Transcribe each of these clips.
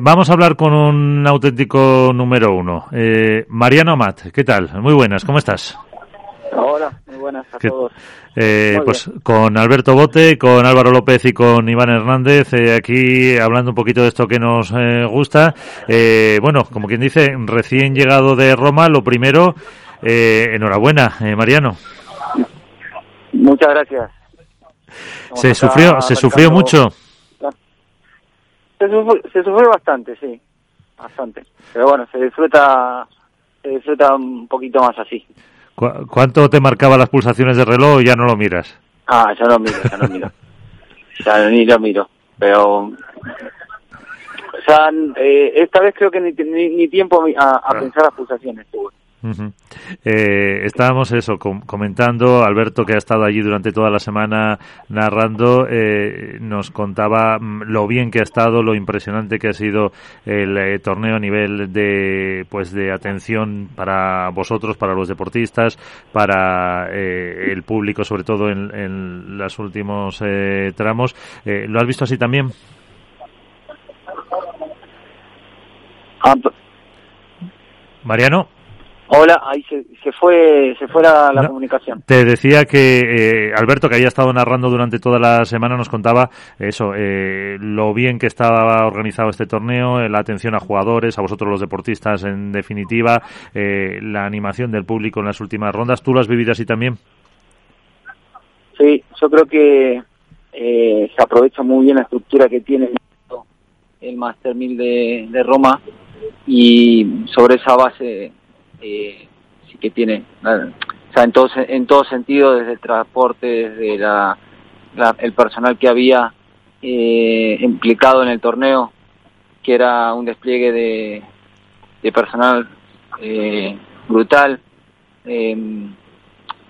Vamos a hablar con un auténtico número uno. Eh, Mariano Amat, ¿qué tal? Muy buenas, ¿cómo estás? Hola, muy buenas a todos. Eh, pues con Alberto Bote, con Álvaro López y con Iván Hernández, eh, aquí hablando un poquito de esto que nos eh, gusta. Eh, bueno, como quien dice, recién llegado de Roma, lo primero, eh, enhorabuena, eh, Mariano. Muchas gracias. Vamos Se sufrió, se sufrió mucho. Se sufrió bastante, sí, bastante. Pero bueno, se disfruta, se disfruta un poquito más así. ¿Cu- ¿Cuánto te marcaba las pulsaciones de reloj? Ya no lo miras. Ah, ya lo miro, ya lo miro. ya ni lo miro. Pero, ya, eh, esta vez creo que ni, ni, ni tiempo a, a Ah. pensar las pulsaciones tuve. Eh, estábamos eso com- comentando Alberto que ha estado allí durante toda la semana narrando eh, nos contaba mm, lo bien que ha estado lo impresionante que ha sido el eh, torneo a nivel de pues de atención para vosotros para los deportistas para eh, el público sobre todo en, en los últimos eh, tramos. Lo has visto así también Mariano hola, ahí se, se fue, se fue la, la No. comunicación. Te decía que eh, Alberto, que había estado narrando durante toda la semana, nos contaba eso, eh, lo bien que estaba organizado este torneo, eh, la atención a jugadores, a vosotros los deportistas en definitiva, eh, la animación del público en las últimas rondas. ¿Tú lo has vivido así también? Sí, yo creo que eh, se aprovecha muy bien la estructura que tiene el Master 1000 de, de Roma y sobre esa base eh, sí que tiene, eh, o sea, en todo, en todo sentido, desde el transporte, desde la- el personal que había eh, implicado en el torneo, que era un despliegue de, de personal eh, brutal. em,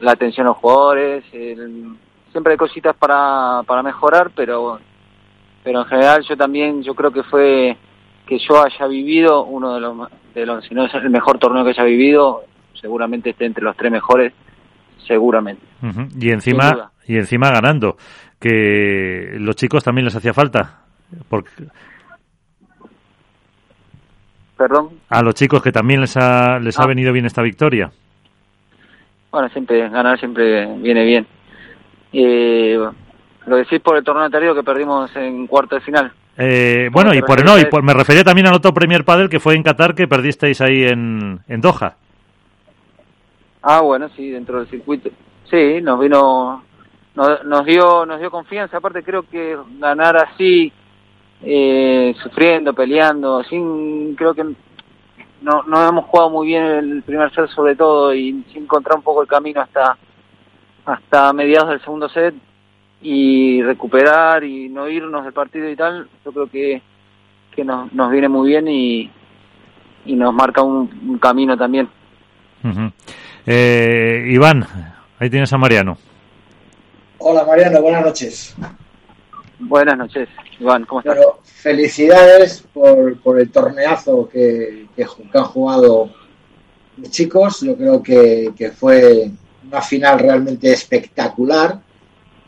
la atención a los jugadores, el- siempre hay cositas para, para mejorar, pero pero en general yo también yo creo que fue que yo haya vivido uno de los de los si no es el mejor torneo que haya vivido, seguramente esté entre los tres mejores, seguramente. Y encima, y encima ganando, que los chicos también les hacía falta. Porque Perdón. a los chicos que también les ha, les ha Ah. venido bien esta victoria. Bueno, siempre ganar siempre viene bien. Eh, lo decís por el torneo anterior que perdimos en cuarto de final. Eh, bueno, y por, no, y por- me refería también al otro Premier Padel que fue en Qatar que perdisteis ahí en, en Doha. Ah, bueno, sí, dentro del circuito. Sí, nos vino, nos, nos dio, nos dio confianza. Aparte, creo que ganar así, eh, sufriendo, peleando, sin, creo que no, no hemos jugado muy bien el primer set sobre todo y sin encontrar un poco el camino hasta, hasta mediados del segundo set y recuperar y no irnos del partido y tal. Yo creo que, que nos, nos viene muy bien y, y nos marca un, un camino también. Eh, Iván, ahí tienes a Mariano. Hola Mariano, buenas noches. Buenas noches, Iván, ¿cómo estás? Bueno, felicidades por, por el torneazo que, que han jugado los chicos. Yo creo que, que fue una final realmente espectacular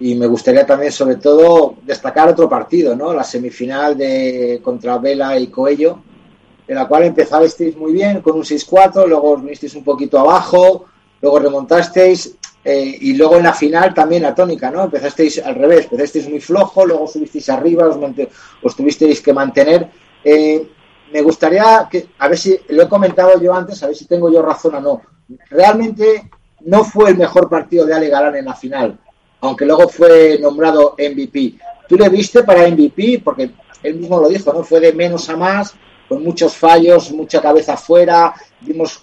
y me gustaría también sobre todo destacar otro partido, ¿no? La semifinal de contra Vela y Coello, de la cual empezasteis muy bien con un 6-4, luego vinisteis un poquito abajo, luego remontasteis eh, y luego en la final también la tónica, ¿no? Empezasteis al revés, empezasteis muy flojo, luego subisteis arriba, os, os tuvisteis que mantener. Eh, me gustaría que, a ver si lo he comentado yo antes, a ver si tengo yo razón o no. Realmente no fue el mejor partido de Ale Galán en la final, aunque luego fue nombrado MVP. ¿Tú le viste para MVP? Porque él mismo lo dijo, ¿no? Fue de menos a más, con muchos fallos, mucha cabeza afuera, vimos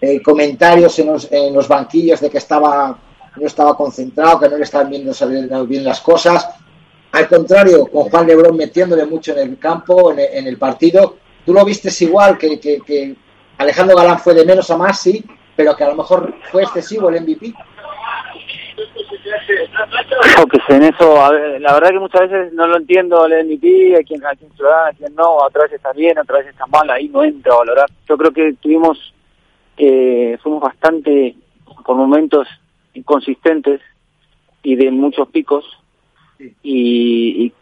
eh, comentarios en los, en los banquillos de que estaba no estaba concentrado, que no le estaban viendo bien las cosas. Al contrario, con Juan Lebrón metiéndole mucho en el campo, en el, en el partido, tú lo vistes igual, que, que Alejandro Galán fue de menos a más, sí, pero que a lo mejor fue excesivo el MVP. Que en eso, a ver, la verdad que muchas veces no lo entiendo el MVP, a quién, a quién se a quién no, otra vez está bien, otra vez está mal, ahí no entra a valorar. Yo creo que tuvimos, eh, fuimos bastante, por momentos, inconsistentes y de muchos picos, y, y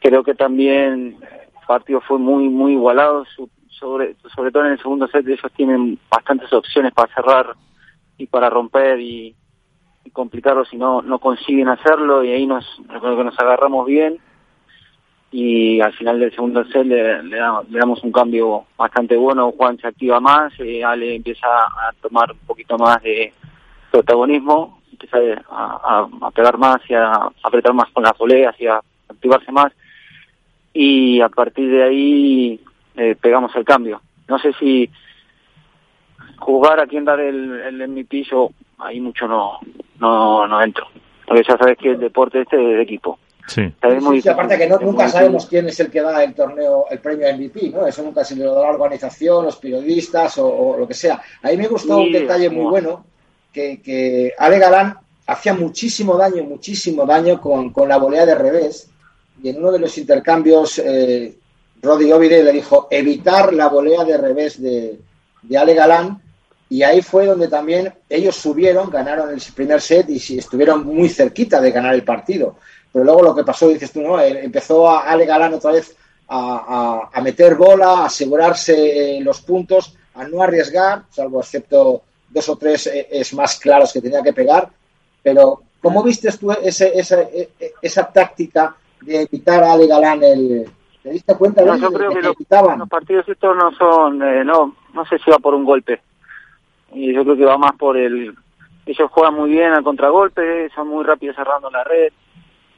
creo que también partido fue muy muy igualado, sobre, sobre todo en el segundo set ellos tienen bastantes opciones para cerrar y para romper y, complicarlo si no no consiguen hacerlo y ahí nos creo que nos agarramos bien y al final del segundo set le, le, damos, un cambio bastante bueno, Juan se activa más, eh, Ale empieza a tomar un poquito más de protagonismo, empieza a, pegar más y a apretar más con las poleas y a activarse más y a partir de ahí eh, pegamos el cambio. No sé si jugar a quién dar el, el MVP yo ahí mucho no, no, no entro, porque ya sabes que el deporte este es de equipo Sí. aparte que no, nunca sabemos quién es el que da el torneo, el premio MVP, ¿no? Eso nunca se lo da la organización, los periodistas o, lo que sea. A mí me gustó un detalle muy bueno, que, que Ale Galán hacía muchísimo daño, muchísimo daño con, con la volea de revés. Y en uno de los intercambios, eh, Roddy Ovide le dijo evitar la volea de revés de, de Ale Galán. Y ahí fue donde también ellos subieron, ganaron el primer set y estuvieron muy cerquita de ganar el partido. Pero luego lo que pasó, dices tú, ¿no? Eh, empezó a Ale Galán otra vez a, a, meter bola, a asegurarse los puntos, a no arriesgar, salvo excepto dos o tres eh, es más claros que tenía que pegar. Pero, ¿cómo viste tú ese, esa, e, e, esa táctica de evitar a Ale Galán el, ¿Te diste cuenta no, yo creo que, los partidos estos no son, eh, no, no sé si va por un golpe. Y yo creo que va más por el, ellos juegan muy bien al contragolpe, son muy rápidos cerrando la red,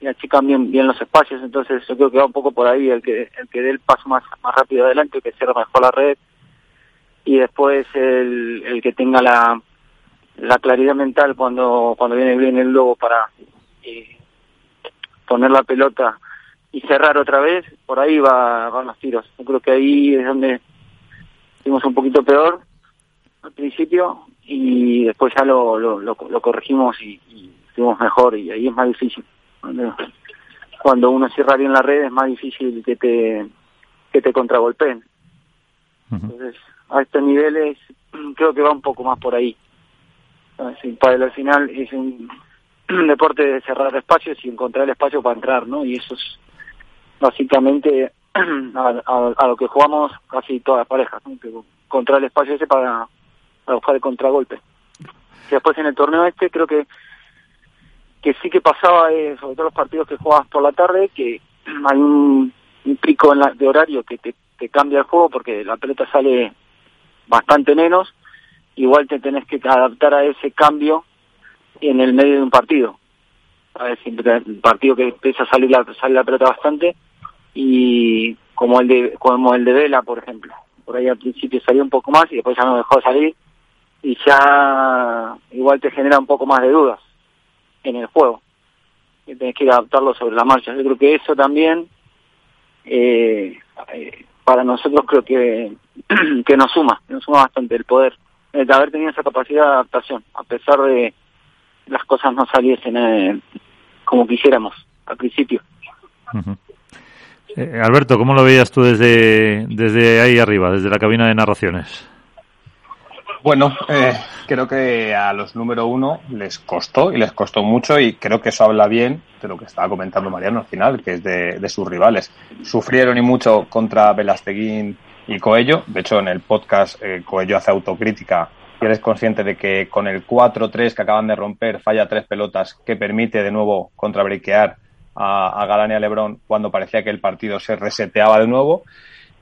y achican bien, bien los espacios, entonces yo creo que va un poco por ahí el que el que dé el paso más, más rápido adelante, el que cierre mejor la red, y después el, el que tenga la, la claridad mental cuando, cuando viene bien el lobo para poner la pelota y cerrar otra vez, por ahí va, van los tiros. Yo creo que ahí es donde fuimos un poquito peor al principio y después ya lo, lo, lo, corregimos y, y fuimos mejor y ahí es más difícil cuando uno cierra bien la red es más difícil que te que te contragolpeen. Entonces, a estos niveles creo que va un poco más por ahí. Para al final es un, deporte de cerrar espacios y encontrar el espacio para entrar, ¿no? Y eso es básicamente a, lo que jugamos casi todas las parejas, ¿no? encontrar el espacio ese para, para buscar el contragolpe. Y después en el torneo este creo que que sí que pasaba, eh, sobre todo los partidos que jugabas por la tarde, que hay un, pico en la, de horario que te, cambia el juego porque la pelota sale bastante menos, igual te tenés que adaptar a ese cambio en el medio de un partido. A ver, un partido que empieza a salir la, sale la pelota bastante y como el de como el de Vela, por ejemplo. Por ahí al principio salió un poco más y después ya no dejó de salir y ya igual te genera un poco más de dudas en el juego. Y tenés que adaptarlo sobre la marcha. Yo creo que eso también, eh, eh para nosotros creo que, que nos suma, nos suma bastante el poder de haber tenido esa capacidad de adaptación, a pesar de las cosas no saliesen eh, como quisiéramos al principio. Eh, Alberto, ¿cómo lo veías tú desde, desde ahí arriba, desde la cabina de narraciones? Bueno, eh, creo que a los número uno les costó y les costó mucho y creo que eso habla bien de lo que estaba comentando Mariano al final, que es de, sus rivales. Sufrieron y mucho contra Velasteguín y Coello. De hecho, en el podcast eh, Coello hace autocrítica y eres consciente de que con el 4-3 que acaban de romper falla tres pelotas que permite de nuevo contrabriquear a, a Galán y a Lebrón cuando parecía que el partido se reseteaba de nuevo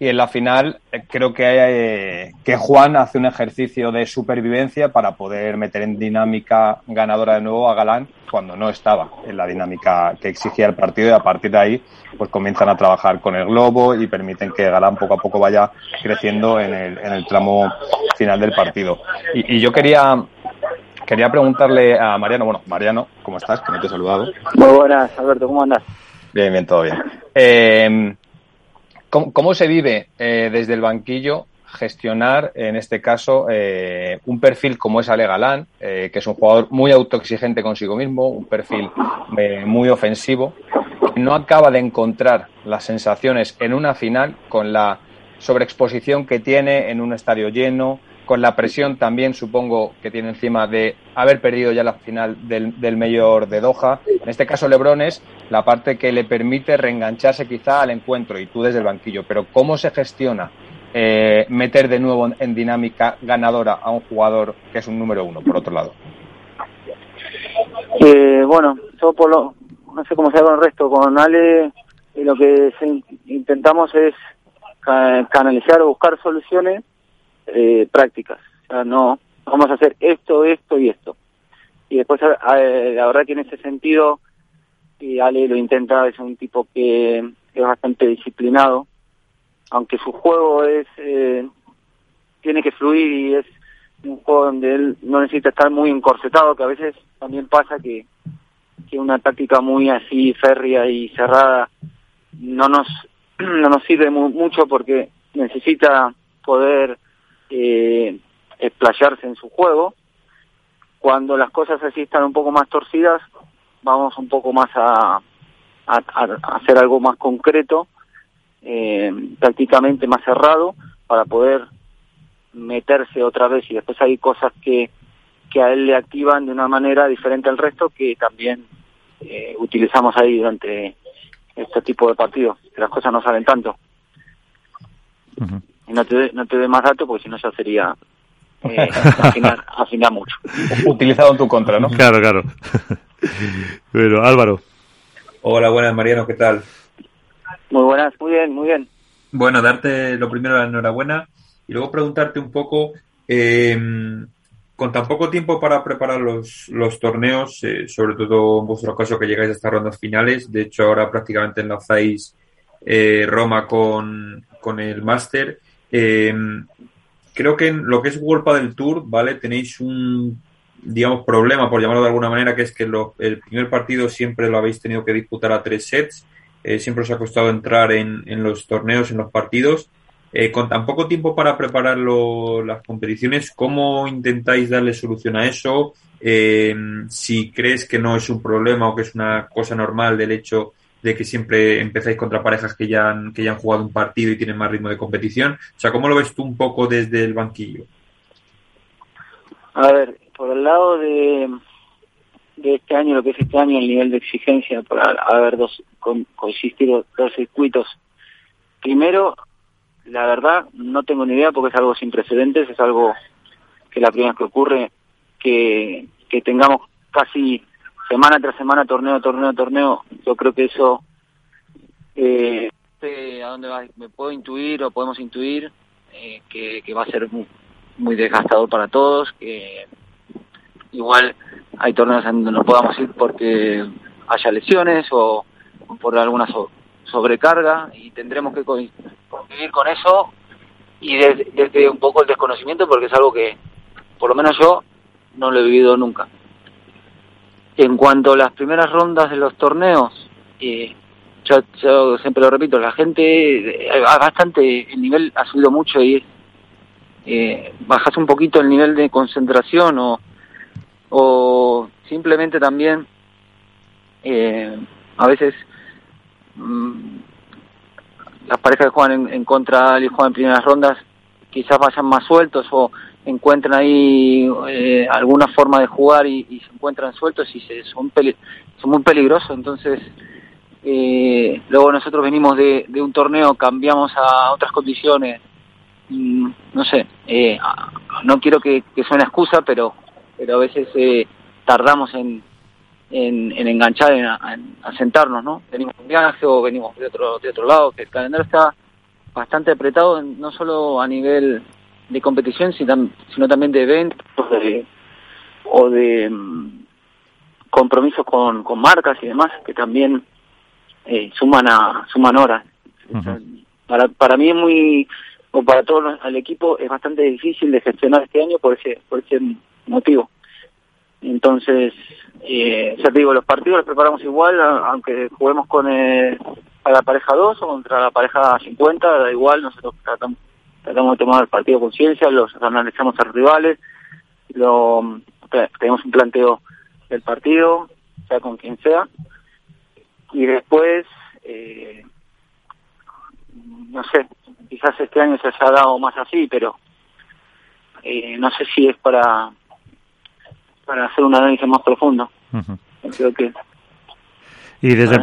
y en la final eh, creo que, eh, que Juan hace un ejercicio de supervivencia para poder meter en dinámica ganadora de nuevo a Galán cuando no estaba en la dinámica que exigía el partido y a partir de ahí pues comienzan a trabajar con el globo y permiten que Galán poco a poco vaya creciendo en el, en el tramo final del partido. Y, y yo quería quería preguntarle a Mariano, bueno, Mariano, ¿cómo estás? Que no te he saludado. Muy buenas, Alberto, ¿cómo andas? Bien, bien, todo bien. Eh, ¿Cómo, se vive eh, desde el banquillo gestionar, en este caso, eh, un perfil como es Ale Galán, eh, que es un jugador muy autoexigente consigo mismo, un perfil muy ofensivo, no acaba de encontrar las sensaciones en una final con la sobreexposición que tiene en un estadio lleno, con la presión también supongo que tiene encima de haber perdido ya la final del, del Mayor de Doha. En este caso Lebron es la parte que le permite reengancharse quizá al encuentro y tú desde el banquillo. Pero ¿cómo se gestiona eh, meter de nuevo en dinámica ganadora a un jugador que es un número uno, por otro lado? Eh, bueno, yo por lo, no sé cómo se con el resto, con Ale eh, lo que intentamos es canalizar o buscar soluciones eh, prácticas. O sea, no, vamos a hacer esto, esto y esto. Y después, la verdad que en ese sentido, y Ale lo intenta, es un tipo que es bastante disciplinado, aunque su juego es eh, tiene que fluir y es un juego donde él no necesita estar muy encorsetado, que a veces también pasa que, que una táctica muy así férrea y cerrada no nos no nos sirve mucho porque necesita poder eh, explayarse en su juego. Cuando las cosas así están un poco más torcidas, vamos un poco más a, a, hacer algo más concreto, eh, prácticamente más cerrado, para poder meterse otra vez. Y después hay cosas que, que a él le activan de una manera diferente al resto que también eh, utilizamos ahí durante este tipo de partidos, que las cosas no salen tanto y no te no te dé más datos porque si no ya sería eh, afinar, mucho. Utilizado en tu contra, ¿no? Claro, claro. Pero Álvaro. Hola, buenas Mariano, ¿qué tal? Muy buenas, muy bien, muy bien. Bueno, darte lo primero la enhorabuena y luego preguntarte un poco, eh, con tan poco tiempo para preparar los, los torneos, eh, sobre todo en vuestro caso que llegáis a estas rondas finales, de hecho ahora prácticamente enlazáis eh, Roma con, con el Máster, eh, creo que en lo que es World del Tour, ¿vale? Tenéis un, digamos, problema, por llamarlo de alguna manera, que es que el primer partido siempre lo habéis tenido que disputar a tres sets. Eh, siempre os ha costado entrar en, en los torneos, en los partidos. Eh, con tan poco tiempo para preparar las competiciones, ¿cómo intentáis darle solución a eso? si crees que no es un problema o que es una cosa normal del hecho de que siempre empezáis contra parejas que ya han, que ya han jugado un partido y tienen más ritmo de competición. O sea, ¿cómo lo ves tú un poco desde el banquillo? A ver, por el lado de, de este año, lo que es este año, el nivel de exigencia para haber dos, con, dos circuitos. Primero, la verdad, no tengo ni idea porque es algo sin precedentes, es algo que la primera vez que ocurre, que, que tengamos casi semana tras semana, torneo, torneo, torneo, yo creo que eso, eh, a dónde va, me puedo intuir o podemos intuir eh, que, va a ser muy, desgastador para todos, que igual hay torneos en donde no podamos ir porque haya lesiones o, por alguna sobrecarga y tendremos que convivir con eso y desde un poco el desconocimiento porque es algo que por lo menos yo no lo he vivido nunca. En cuanto a las primeras rondas de los torneos, eh, yo, siempre lo repito, la gente, eh, bastante, el nivel ha subido mucho y eh, bajas un poquito el nivel de concentración o, o simplemente también eh, a veces mm, las parejas que juegan en, en contra y juegan en primeras rondas quizás vayan más sueltos o encuentran ahí eh, alguna forma de jugar y, se encuentran sueltos y se, son, son muy peligrosos. Entonces, eh, luego nosotros venimos de, de, un torneo, cambiamos a otras condiciones. no sé, eh, no quiero que, que suene excusa, pero, pero a veces eh, tardamos en, en, en enganchar, en, en, sentarnos, ¿no? Venimos de un viaje o venimos de otro, de otro lado, que el calendario está bastante apretado, no solo a nivel de competición, sino también de eventos o de mm, compromisos con, con marcas y demás que también eh, suman a suman horas. Para para mí es muy o para todo el equipo es bastante difícil de gestionar este año por ese por ese motivo. Entonces, eh, ya te digo, los partidos los preparamos igual, aunque juguemos con eh, a la pareja 2 o contra la pareja 50, da igual, nosotros tratamos tratamos de tomar el partido con ciencia, los analizamos a los rivales, lo, tenemos un planteo del partido, sea con quien sea, y después, eh, no sé, quizás este año se haya dado más así, pero eh, no sé si es para para hacer un análisis más profundo. Creo que y desde,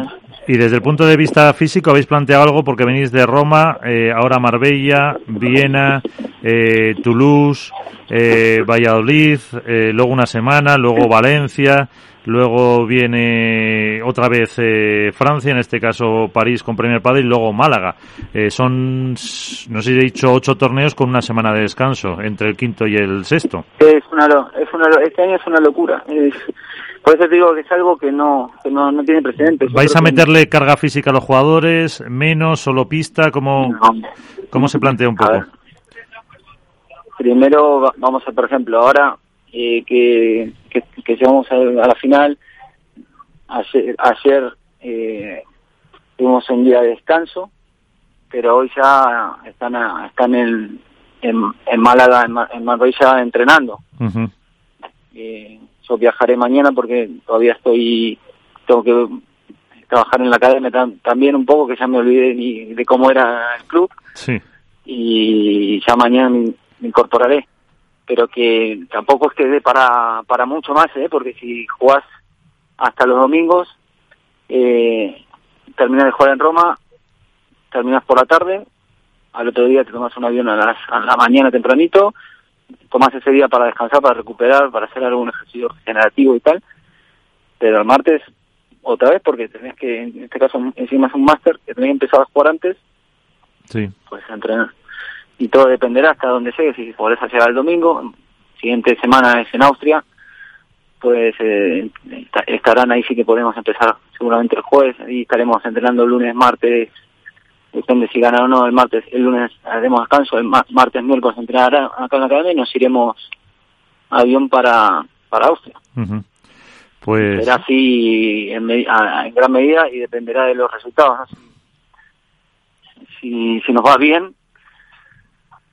y desde el punto de vista físico, ¿habéis planteado algo? Porque venís de Roma, eh, ahora Marbella, Viena, eh, Toulouse, eh, Valladolid, eh, luego una semana, luego Valencia, luego viene otra vez eh, Francia, en este caso París con Premier Padre y luego Málaga. Eh, son, no sé si he dicho, ocho torneos con una semana de descanso entre el quinto y el sexto. Es una, es una, este año es una locura. Es, por eso te digo que es algo que no, que no, no tiene precedentes. ¿Vais a meterle carga física a los jugadores? ¿Menos? ¿Solo pista? ¿Cómo, ¿cómo se plantea un poco? Primero, vamos a, por ejemplo, ahora eh, que, que, que, llegamos a, a la final, ayer, ayer eh, tuvimos un día de descanso, pero hoy ya están, a, están en, en, en Málaga, en, en Marbella entrenando. Uh -huh. eh, yo viajaré mañana porque todavía estoy, tengo que trabajar en la academia tam, también un poco, que ya me olvidé ni de cómo era el club. Sí. Y ya mañana me, me incorporaré. Pero que tampoco es que dé para, para mucho más, ¿eh? porque si jugás hasta los domingos, eh, terminas de jugar en Roma, terminas por la tarde, al otro día te tomas un avión a, las, a la mañana tempranito, tomas ese día para descansar, para recuperar, para hacer algún ejercicio generativo y tal, pero el martes otra vez porque tenés que, en este caso encima es un máster, que tenés que empezar a jugar antes, sí. pues a entrenar. Y todo dependerá hasta donde llegues, si podés llegar el domingo, siguiente semana es en Austria, pues eh, estarán ahí sí que podemos empezar seguramente el jueves y estaremos entrenando lunes, martes, depende si ganan o no el martes, el lunes haremos descanso, el martes, miércoles entrenará acá en la academia y nos iremos a avión para, para Austria. Uh -huh. Pues... Será así en, a, en, gran medida y dependerá de los resultados. ¿no? Si, si, si nos va bien,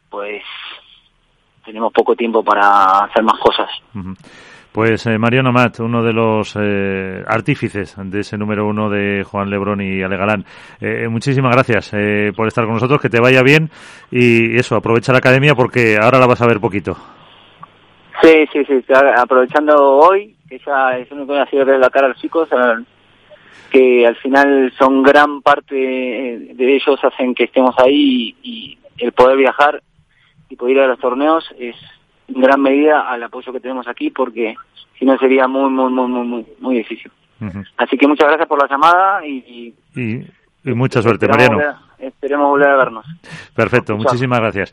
pues tenemos poco tiempo para hacer más cosas. Uh -huh. Pues eh, Mariano Mat, uno de los eh, artífices de ese número uno de Juan Lebrón y Ale Galán. Eh, muchísimas gracias eh, por estar con nosotros, que te vaya bien y eso, aprovecha la academia porque ahora la vas a ver poquito. Sí, sí, sí, aprovechando hoy, que ya es único que ha sido ver la cara a los chicos, que al final son gran parte de ellos hacen que estemos ahí y el poder viajar y poder ir a los torneos es en gran medida al apoyo que tenemos aquí porque si no sería muy muy muy muy muy, muy difícil. Uh -huh. así que muchas gracias por la llamada y, y, y mucha suerte Mariano. volver, esperemos volver a vernos. Perfecto muchísimas gracias